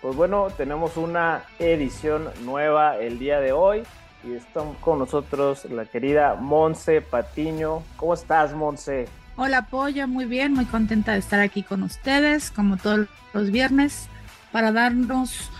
Pues bueno, tenemos una edición nueva el día de hoy y está con nosotros la querida Monse Patiño. ¿Cómo estás, Monse? Hola, Polla, muy bien, muy contenta de estar aquí con ustedes, como todos los viernes, para darnos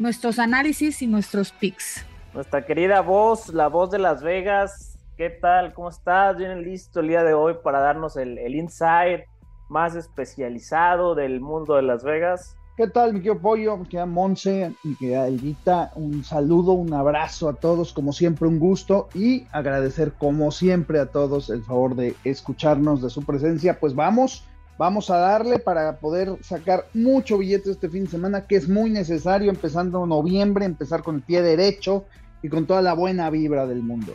nuestros análisis y nuestros picks. Nuestra querida voz, la voz de Las Vegas, ¿qué tal? ¿Cómo estás? ¿Bien listo el día de hoy para darnos el, el insight más especializado del mundo de Las Vegas? ¿Qué tal, mi querido Pollo, mi querida Monse, mi querida Elvita? Un saludo, un abrazo a todos, como siempre, un gusto y agradecer, como siempre, a todos el favor de escucharnos, de su presencia. Pues vamos, vamos a darle para poder sacar mucho billete este fin de semana, que es muy necesario, empezando noviembre, empezar con el pie derecho y con toda la buena vibra del mundo.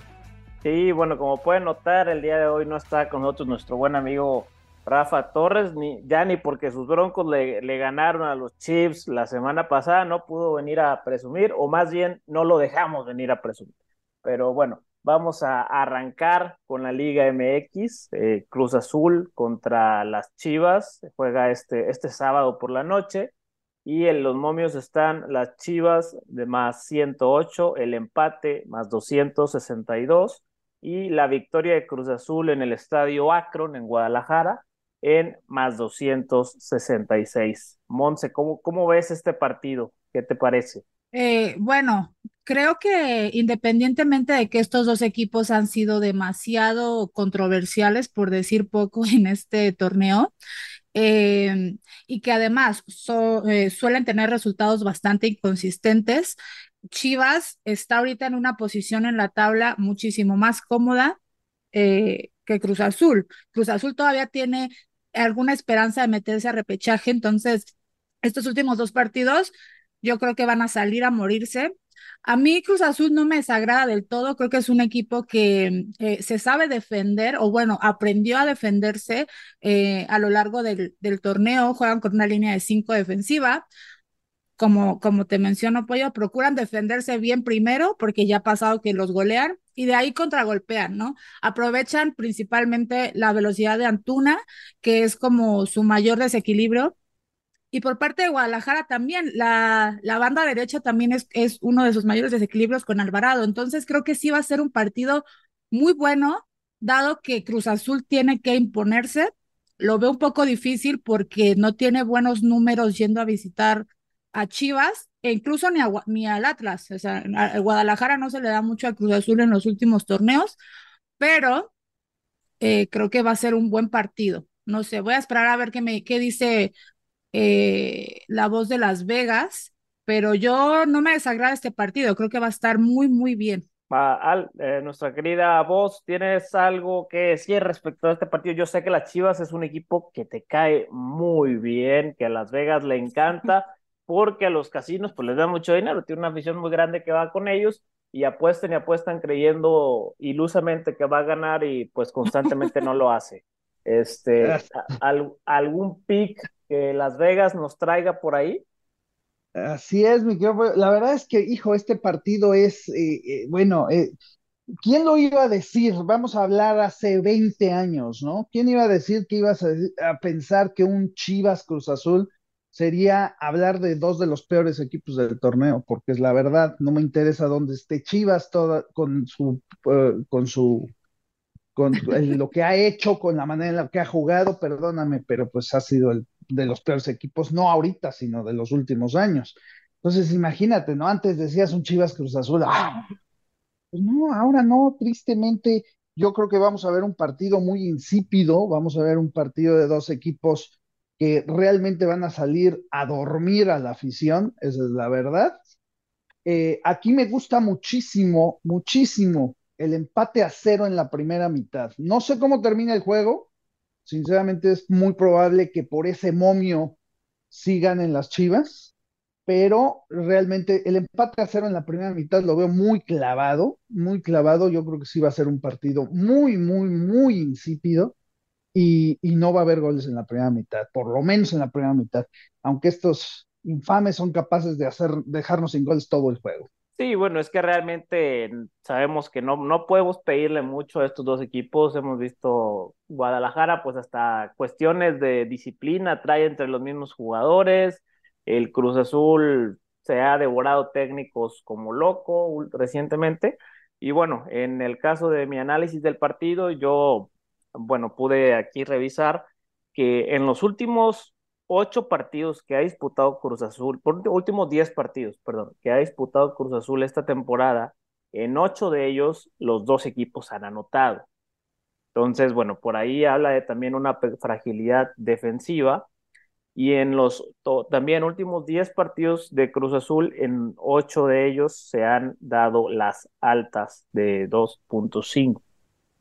Sí, bueno, como pueden notar, el día de hoy no está con nosotros nuestro buen amigo Rafa Torres, ni, ya ni porque sus broncos le, ganaron a los Chiefs la semana pasada, no pudo venir a presumir, o más bien no lo dejamos venir a presumir. Pero bueno, vamos a arrancar con la Liga MX, eh, Cruz Azul contra las Chivas, juega este, este sábado por la noche, y en los momios están las Chivas de más 108, el empate más 262, y la victoria de Cruz Azul en el estadio Akron en Guadalajara en más 266. Monse, ¿cómo, ¿cómo ves este partido? ¿Qué te parece? Eh, bueno, creo que independientemente de que estos dos equipos han sido demasiado controversiales, por decir poco, en este torneo, eh, y que además eh, suelen tener resultados bastante inconsistentes, Chivas está ahorita en una posición en la tabla muchísimo más cómoda eh, que Cruz Azul. Cruz Azul todavía tiene alguna esperanza de meterse a repechaje, entonces estos últimos dos partidos yo creo que van a salir a morirse. A mí Cruz Azul no me desagrada del todo, creo que es un equipo que eh, se sabe defender, o bueno, aprendió a defenderse eh, a lo largo del, del, torneo, juegan con una línea de cinco defensiva. Como, como te menciono, Pollo, procuran defenderse bien primero, porque ya ha pasado que los golean, y de ahí contragolpean, ¿no? Aprovechan principalmente la velocidad de Antuna, que es como su mayor desequilibrio. Y por parte de Guadalajara también, la, la banda derecha también es, es uno de sus mayores desequilibrios con Alvarado. Entonces creo que sí va a ser un partido muy bueno, dado que Cruz Azul tiene que imponerse. Lo veo un poco difícil porque no tiene buenos números yendo a visitar a Chivas e incluso ni, a, ni al Atlas. O sea, a Guadalajara no se le da mucho a Cruz Azul en los últimos torneos, pero eh, creo que va a ser un buen partido. No sé, voy a esperar a ver qué, me, qué dice eh, la voz de Las Vegas, pero yo no me desagrada este partido, creo que va a estar muy, muy bien. Al, eh, nuestra querida voz, ¿tienes algo que decir respecto a este partido? Yo sé que las Chivas es un equipo que te cae muy bien, que a Las Vegas le encanta porque a los casinos pues les da mucho dinero, tiene una afición muy grande que va con ellos y apuestan y apuestan creyendo ilusamente que va a ganar y pues constantemente no lo hace. Este, al, ¿Algún pick que Las Vegas nos traiga por ahí? Así es, mi querido. La verdad es que, hijo, este partido es, eh, eh, bueno, eh, ¿quién lo iba a decir? Vamos a hablar hace 20 años, ¿no? ¿Quién iba a decir que ibas a, a pensar que un Chivas Cruz Azul sería hablar de dos de los peores equipos del torneo, porque es la verdad, no me interesa dónde esté Chivas toda, con su, uh, con su, con lo que ha hecho, con la manera en la que ha jugado, perdóname, pero pues ha sido el de los peores equipos, no ahorita, sino de los últimos años. Entonces, imagínate, ¿no? Antes decías un Chivas Cruz Azul, ¡ah! Pues no, ahora no, tristemente, yo creo que vamos a ver un partido muy insípido, vamos a ver un partido de dos equipos que realmente van a salir a dormir a la afición, esa es la verdad. Eh, aquí me gusta muchísimo, muchísimo el empate a cero en la primera mitad. No sé cómo termina el juego, sinceramente es muy probable que por ese momio sigan en las chivas, pero realmente el empate a cero en la primera mitad lo veo muy clavado, muy clavado. Yo creo que sí va a ser un partido muy, muy, muy insípido y, no va a haber goles en la primera mitad, por lo menos en la primera mitad, aunque estos infames son capaces de hacer, dejarnos sin goles todo el juego. Sí, bueno, es que realmente sabemos que no, no podemos pedirle mucho a estos dos equipos. Hemos visto Guadalajara, pues hasta cuestiones de disciplina trae entre los mismos jugadores. El Cruz Azul se ha devorado técnicos como loco recientemente. Y bueno, en el caso de mi análisis del partido, yo, bueno, pude aquí revisar que en los últimos ocho partidos que ha disputado Cruz Azul, por últimos diez partidos, perdón, que ha disputado Cruz Azul esta temporada, en ocho de ellos los dos equipos han anotado. Entonces, bueno, por ahí habla de también una fragilidad defensiva. Y en los también últimos diez partidos de Cruz Azul, en ocho de ellos se han dado las altas de 2.5.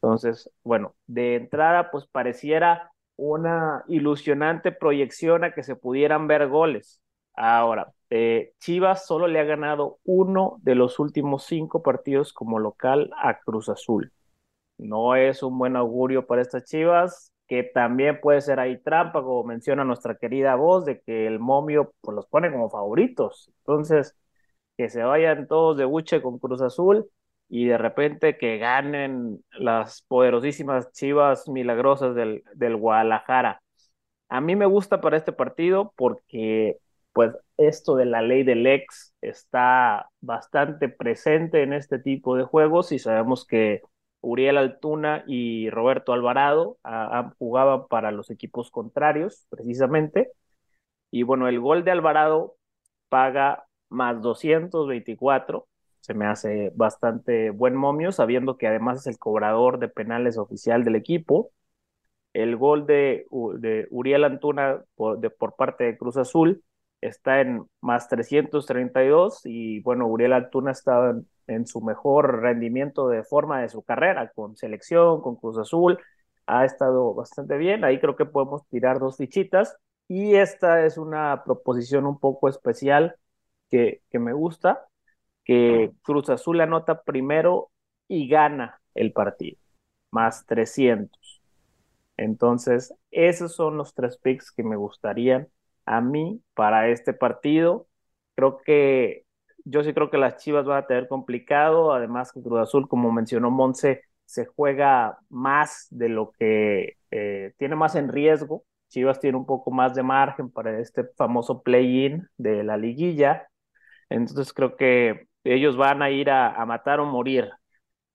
Entonces, bueno, de entrada, pues pareciera una ilusionante proyección a que se pudieran ver goles. Ahora, eh, Chivas solo le ha ganado uno de los últimos cinco partidos como local a Cruz Azul. No es un buen augurio para estas Chivas, que también puede ser ahí trampa, como menciona nuestra querida voz, de que el momio pues, los pone como favoritos. Entonces, que se vayan todos de buche con Cruz Azul y de repente que ganen las poderosísimas Chivas milagrosas del, del Guadalajara. A mí me gusta para este partido porque pues esto de la ley del ex está bastante presente en este tipo de juegos y sabemos que Uriel Altuna y Roberto Alvarado jugado para los equipos contrarios precisamente y bueno, el gol de Alvarado paga más 224 se me hace bastante buen momio, sabiendo que además es el cobrador de penales oficial del equipo. El gol de, Uriel Antuna por, de, por parte de Cruz Azul está en más 332 y bueno, Uriel Antuna está en, en su mejor rendimiento de forma de su carrera, con selección, con Cruz Azul, ha estado bastante bien, ahí creo que podemos tirar dos fichitas. Y esta es una proposición un poco especial que me gusta, que Cruz Azul anota primero y gana el partido, más 300. Entonces, esos son los tres picks que me gustarían a mí para este partido. Creo que yo sí creo que las Chivas van a tener complicado, además que Cruz Azul, como mencionó Monse, se juega más de lo que eh, tiene más en riesgo. Chivas tiene un poco más de margen para este famoso play-in de la liguilla. Entonces creo que ellos van a ir a, matar o morir.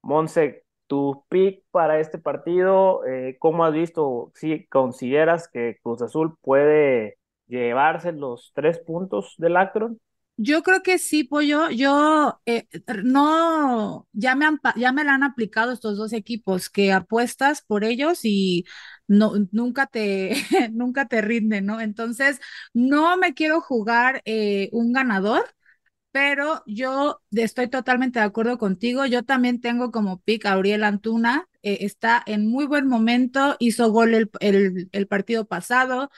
Monse, tu pick para este partido, eh, ¿cómo has visto? Si consideras que Cruz Azul puede llevarse los tres puntos del Akron? Yo creo que sí, Pollo. Yo eh, no, ya me, han, ya me la han aplicado estos dos equipos, que apuestas por ellos y no, nunca te, nunca te rinden, ¿no? Entonces, no me quiero jugar eh, un ganador pero yo estoy totalmente de acuerdo contigo. Yo también tengo como pick a Uriel Antuna. Eh, está en muy buen momento, hizo gol el, el, partido pasado.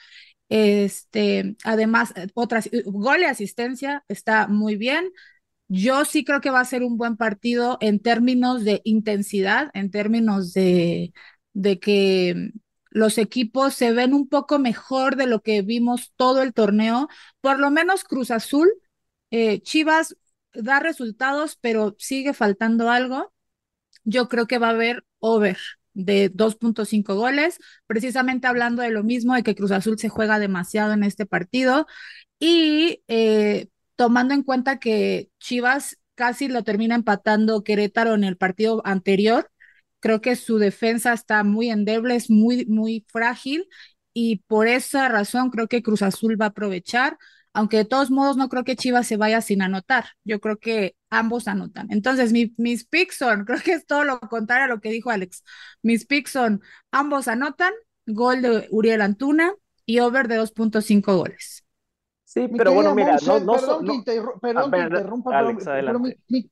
Este, además, eh, otras, gol y asistencia está muy bien. Yo sí creo que va a ser un buen partido en términos de intensidad, en términos de, de que los equipos se ven un poco mejor de lo que vimos todo el torneo. Por lo menos Cruz Azul eh, Chivas da resultados, pero sigue faltando algo. Yo creo que va a haber over de 2.5 goles, precisamente hablando de lo mismo, de que Cruz Azul se juega demasiado en este partido y eh, tomando en cuenta que Chivas casi lo termina empatando Querétaro en el partido anterior, creo que su defensa está muy endeble, es muy, muy frágil y por esa razón creo que Cruz Azul va a aprovechar aunque de todos modos no creo que Chivas se vaya sin anotar. Yo creo que ambos anotan. Entonces, mis picks son, creo que es todo lo contrario a lo que dijo Alex. Mis picks son, ambos anotan, gol de Uriel Antuna y over de 2.5 goles. Sí, pero bueno, mira, no, no, perdón, que, interrumpa, Alex, pero, Mi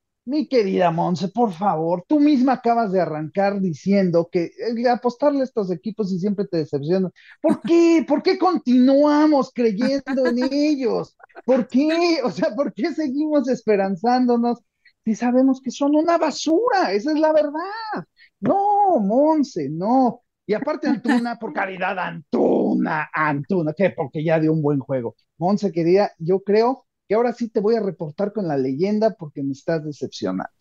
querida Monse, por favor, tú misma acabas de arrancar diciendo que eh, apostarle a estos equipos y siempre te decepcionan. ¿Por qué? ¿Por qué continuamos creyendo en ellos? ¿Por qué? O sea, ¿por qué seguimos esperanzándonos si sabemos que son una basura? Esa es la verdad. No, Monse, no. Y aparte Antuna, por caridad, Antuna, Antuna, ¿qué? Porque ya dio un buen juego. Monse, querida, yo creo que ahora sí te voy a reportar con la leyenda porque me estás decepcionando.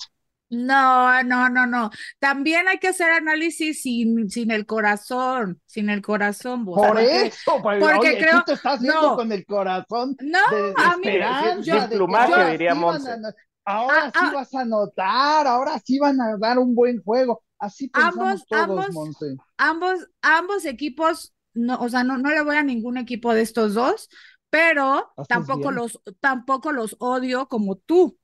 No, no, no, no. También hay que hacer análisis sin, sin el corazón, sin el corazón. Por porque, eso, pues, porque oye, creo, tú te estás viendo no, con el corazón no, de, de a mí, esperanza, yo, de plumaje, diríamos. ahora ah, sí ah, vas a notar, ahora sí van a dar un buen juego. Así pensamos ambos, todos, ambos, Monse. ambos, ambos equipos, no, o sea, no, no le voy a ningún equipo de estos dos, pero tampoco bien? los, tampoco los odio como tú,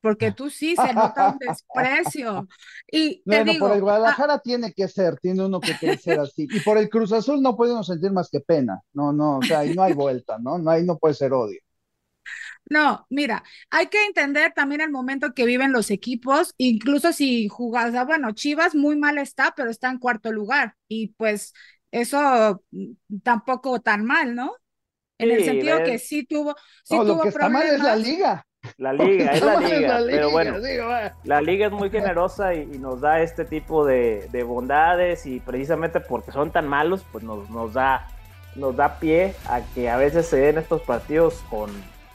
porque tú sí se nota un desprecio. Y te bueno, digo, por el Guadalajara ah, tiene que ser, tiene uno que crecer así. Y por el Cruz Azul no podemos sentir más que pena. No, no, o sea, ahí no hay vuelta, ¿no? no ahí no puede ser odio. No, mira, hay que entender también el momento que viven los equipos, incluso si jugas, bueno, Chivas muy mal está, pero está en cuarto lugar y pues eso mm, tampoco tan mal, ¿no? En sí, el sentido ves. que sí tuvo, sí no, tuvo lo que está mal es la liga. La liga, es la liga, la liga, pero bueno, digo, la liga es muy generosa y, y nos da este tipo de, de, bondades y precisamente porque son tan malos, pues nos, nos, da, nos da pie a que a veces se den estos partidos con,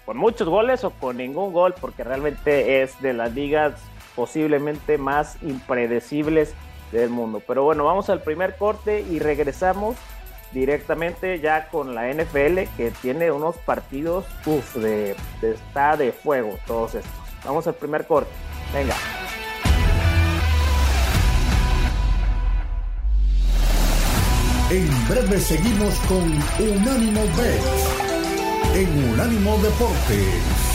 con muchos goles o con ningún gol, porque realmente es de las ligas posiblemente más impredecibles del mundo. Pero bueno, vamos al primer corte y regresamos directamente ya con la NFL que tiene unos partidos uf, de, de, está de fuego todos estos. Vamos al primer corte. Venga. En breve seguimos con Unánimo Bet en Unánimo Deportes.